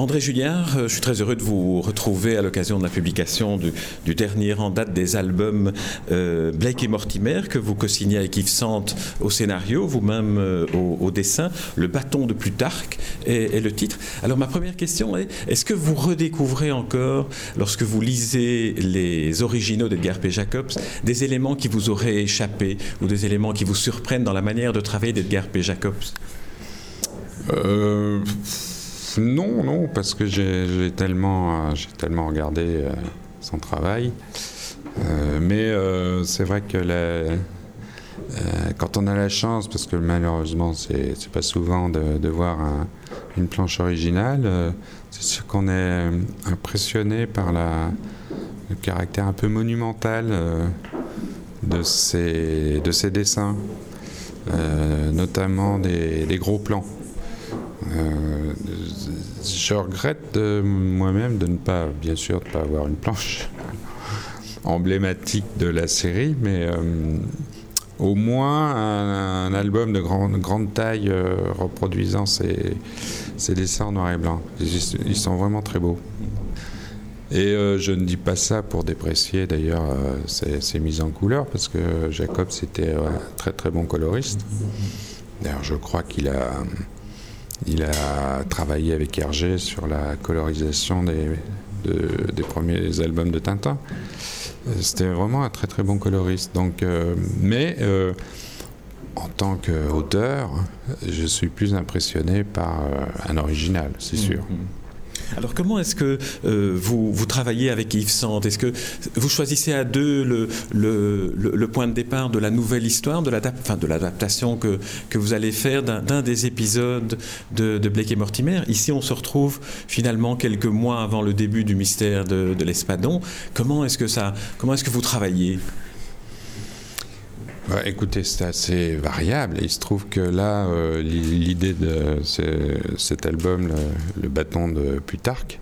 André Julliard, euh, je suis très heureux de vous retrouver à l'occasion de la publication du, dernier en date des albums euh, Blake et Mortimer que vous co-signez avec Yves Sante au scénario, vous-même euh, au, dessin. Le bâton de Plutarque est, le titre. Alors ma première question est, est-ce que vous redécouvrez encore, lorsque vous lisez les originaux d'Edgar P. Jacobs, des éléments qui vous auraient échappé ou des éléments qui vous surprennent dans la manière de travailler d'Edgar P. Jacobs? Non, non, parce que j'ai tellement, euh, tellement regardé euh, son travail. Euh, mais c'est vrai que quand on a la chance, parce que malheureusement c'est pas souvent de, voir une planche originale, c'est sûr qu'on est impressionné par le caractère un peu monumental de, ces, de ces dessins, notamment des gros plans. Euh, je regrette moi-même de ne pas, bien sûr, de ne pas avoir une planche emblématique de la série, mais euh, au moins un, album de grande, taille euh, reproduisant ces, dessins en noir et blanc. Ils, sont vraiment très beaux. Et je ne dis pas ça pour déprécier d'ailleurs ces, mises en couleur, parce que Jacob c'était un très très bon coloriste. D'ailleurs, je crois qu'il a il a travaillé avec Hergé sur la colorisation des, des premiers albums de Tintin. C'était vraiment un très très bon coloriste. Donc, euh, mais euh, en tant qu'auteur, je suis plus impressionné par euh, un original, c'est sûr. Mm-hmm. Alors comment est-ce que euh, vous, vous, travaillez avec Yves Sand Est-ce que vous choisissez à deux le, le, point de départ de la nouvelle histoire, de l'adaptation que, que vous allez faire d'un des épisodes de, de, Blake et Mortimer? Ici, on se retrouve finalement quelques mois avant le début du mystère de, de l'Espadon. Comment est-ce que ça, comment est-ce que vous travaillez? Bah, écoutez, c'est assez variable. Il se trouve que là, euh, l'idée de cet album, le, bâton de Plutarque,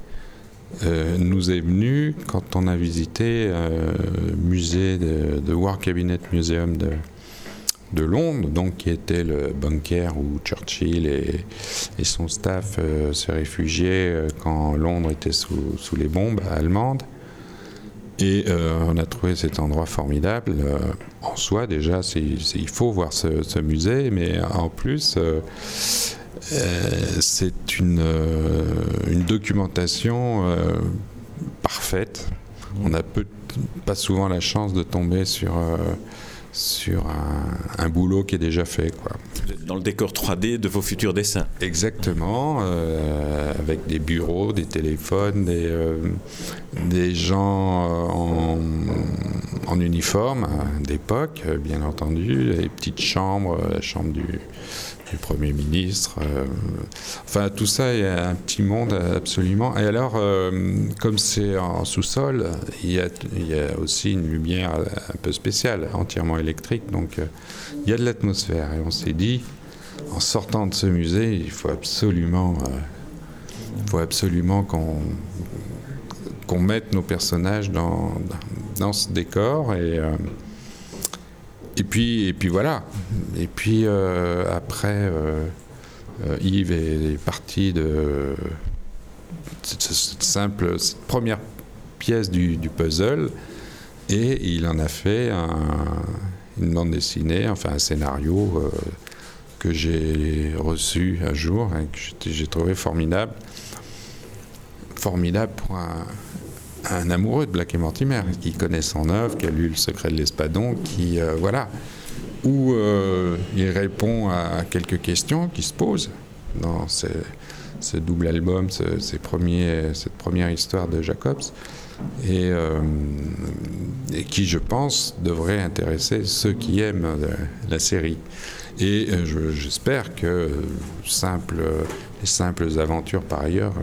euh, nous est venue quand on a visité euh, le musée de, War Cabinet Museum de, de Londres, donc qui était le bunker où Churchill et, son staff se réfugiaient quand Londres était sous, sous les bombes allemandes. Et euh, on a trouvé cet endroit formidable. Euh, en soi, déjà, il faut voir ce, musée, mais en plus, euh, c'est une, documentation parfaite. On n'a pas souvent la chance de tomber sur sur un, boulot qui est déjà fait. Quoi. Dans le décor 3D de vos futurs dessins. Exactement, euh, avec des bureaux, des téléphones, des, euh, gens euh, en, uniforme d'époque, bien entendu, les petites chambres, la chambre du, Premier ministre. Enfin, tout ça est un petit monde absolument. Et alors, comme c'est en sous-sol, il, y a, aussi une lumière un peu spéciale, entièrement électrique. Donc, il y a de l'atmosphère. Et on s'est dit, en sortant de ce musée, il faut absolument, faut absolument qu'on mette nos personnages dans, dans ce décor et et puis, et puis voilà. Et puis euh, après, euh, euh, Yves est, parti de cette, simple, première pièce du, puzzle et il en a fait une bande dessinée, enfin un scénario que j'ai reçu un jour et que j'ai trouvé formidable. Formidable pour un, un amoureux de Black et Mortimer, qui connaît son œuvre, qui a lu Le secret de l'Espadon, qui, euh, voilà, où euh, il répond à quelques questions qui se posent dans ce, double album, ces premiers, cette première histoire de Jacobs, euh, et, qui, je pense, devrait intéresser ceux qui aiment la, série. Et j'espère que simple, les simples aventures, par ailleurs,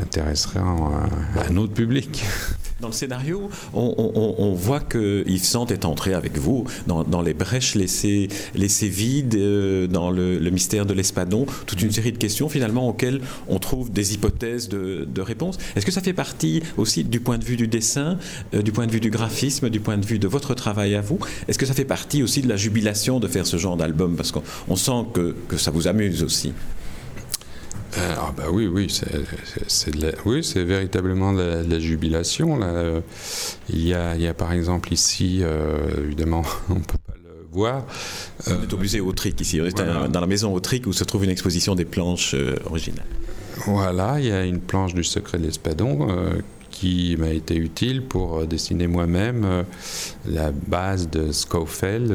intéresserait un, un autre public. Dans le scénario, on, voit que Yves Sante est entré avec vous dans, les brèches laissées, laissées vides, euh, dans le, mystère de l'espadon, toute une série de questions finalement auxquelles on trouve des hypothèses de, réponse. Est-ce que ça fait partie aussi du point de vue du dessin, euh, du point de vue du graphisme, du point de vue de votre travail à vous? Est-ce que ça fait partie aussi de la jubilation de faire ce genre d'album? Parce qu'on sent que, que ça vous amuse aussi. Euh, ah bah oui, oui, c'est oui, c'est véritablement de la, jubilation. Là. Il, y a, il y a par exemple ici, euh, évidemment, on ne peut pas le voir. On est au musée Autric ici, on est dans la maison Autric où se trouve une exposition des planches euh, originales. Voilà, il y a une planche du secret de l'espadon qui m'a été utile pour dessiner moi-même la base de Scofield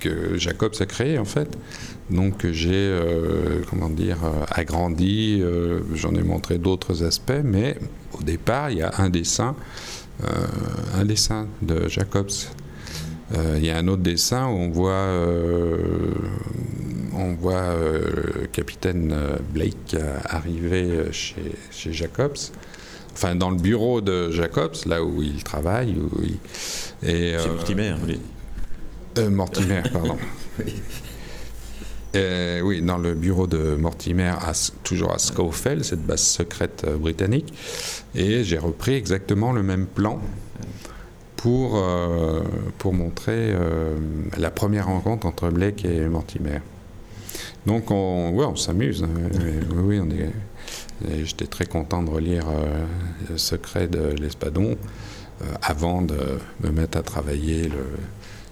que Jacob a créé en fait. Donc j'ai, euh, comment dire, euh, agrandi, euh, j'en ai montré d'autres aspects, mais au départ, il y a un dessin, un dessin de Jacobs. il y a un autre dessin où on voit, on voit le capitaine Blake arriver chez, chez Jacobs enfin dans le bureau de Jacobs, là où il travaille. Où et, C'est Mortimer, euh, Mortimer, pardon. Euh, oui, dans le bureau de Mortimer, toujours à Scowfell, cette base secrète euh, britannique. Et j'ai repris exactement le même plan pour, pour montrer la première rencontre entre Blake et Mortimer. Donc on, ouais, on s'amuse. Hein. oui, on est, j'étais très content de relire Le secret de l'Espadon avant de me mettre à travailler le,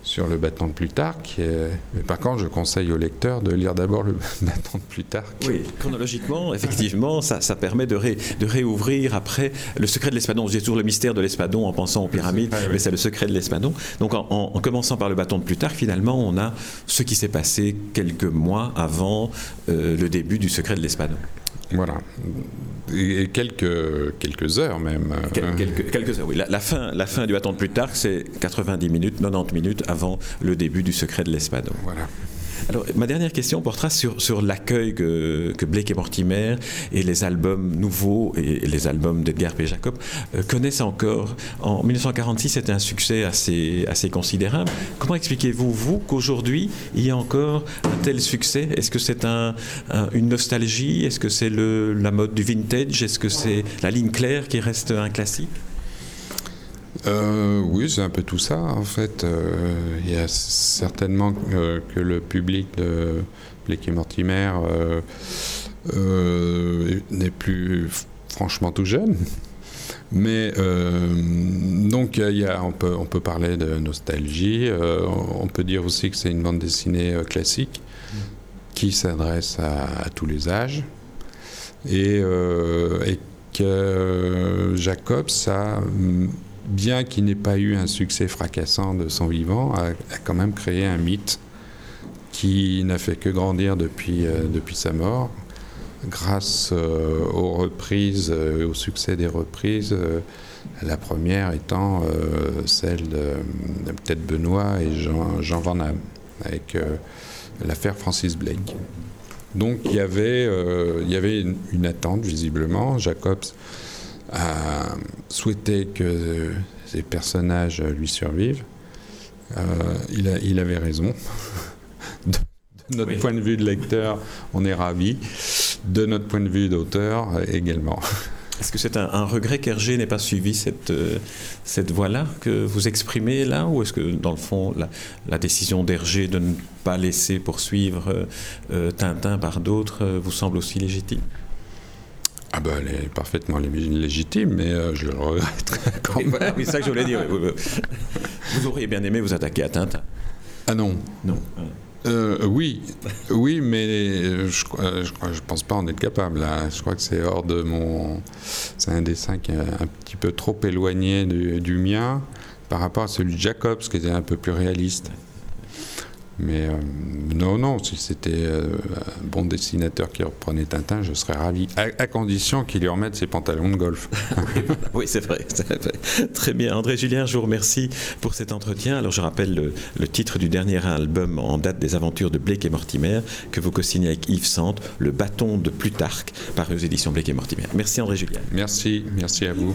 sur le bâton de Plutarque. Mais par contre, je conseille au lecteur de lire d'abord le bâton de Plutarque. Oui, chronologiquement, effectivement, ça, ça permet de, de, réouvrir après le secret de l'espadon. J'ai toujours le mystère de l'espadon en pensant aux pyramides, mais c'est le secret de l'espadon. Donc en, commençant par le bâton de Plutarque, finalement, on a ce qui s'est passé quelques mois avant euh, le début du secret de l'espadon. Voilà. Et quelques, quelques heures même. quelques, quelques, heures, oui. La, fin, la fin du bâton de Plutarque, c'est 90 minutes, 90 minutes avant le début du secret de l'espadon. Voilà. Alors, ma dernière question portera sur, l'accueil que, Blake et Mortimer et les albums nouveaux et, les albums d'Edgar P. Jacob euh, connaissent encore. En 1946, c'était un succès assez, assez considérable. Comment expliquez-vous, vous, qu'aujourd'hui, il y a encore un tel succès? Est-ce que c'est un, une nostalgie? Est-ce que c'est la mode du vintage? Est-ce que c'est la ligne claire qui reste un classique? Euh, oui, c'est un peu tout ça en fait. Euh, il y a certainement que, le public de Blake Mortimer euh, n'est plus franchement tout jeune. Mais donc y a, on, peut, on peut parler de nostalgie. on peut dire aussi que c'est une bande dessinée classique qui s'adresse à, tous les âges et, et que Jacob ça bien qu'il n'ait pas eu un succès fracassant de son vivant, a, quand même créé un mythe qui n'a fait que grandir depuis, euh, sa mort, grâce euh, aux reprises, euh, au succès des reprises. la première étant celle de, peut-être Benoît et Jean, Van Damme, avec l'affaire Francis Blake. Donc il y avait, il y avait une attente visiblement. Jacobs a souhaité que ces personnages lui survivent. Euh, il, a, il, avait raison. de, notre point de vue de lecteur, on est ravi. De notre point de vue d'auteur également. Est-ce que c'est un, regret qu'Hergé n'ait pas suivi cette, euh, cette voie-là que vous exprimez là Ou est-ce que, dans le fond, la, décision d'Hergé de ne pas laisser poursuivre euh, Tintin par d'autres vous semble aussi légitime? Ah ben, elle est parfaitement légitime, mais euh, je le regrette quand même. c'est ça que je voulais dire. Vous auriez bien aimé vous attaquer à Tintin Ah non. Non. Euh, oui, oui, mais je ne je, pense pas en être capable. Je crois que c'est hors de mon. C'est un dessin qui est un petit peu trop éloigné du, du mien par rapport à celui de Jacobs, qui était un peu plus réaliste. Mais euh, non, non, si c'était euh, un bon dessinateur qui reprenait Tintin, je serais ravi, à, condition qu'il lui remette ses pantalons de golf. oui, c'est vrai, Très bien. André Julien, je vous remercie pour cet entretien. Alors, je rappelle le, titre du dernier album en date des aventures de Blake et Mortimer, que vous co-signez avec Yves Sante, Le bâton de Plutarque, paru aux éditions Blake et Mortimer. Merci, André Julien. Merci, merci à vous.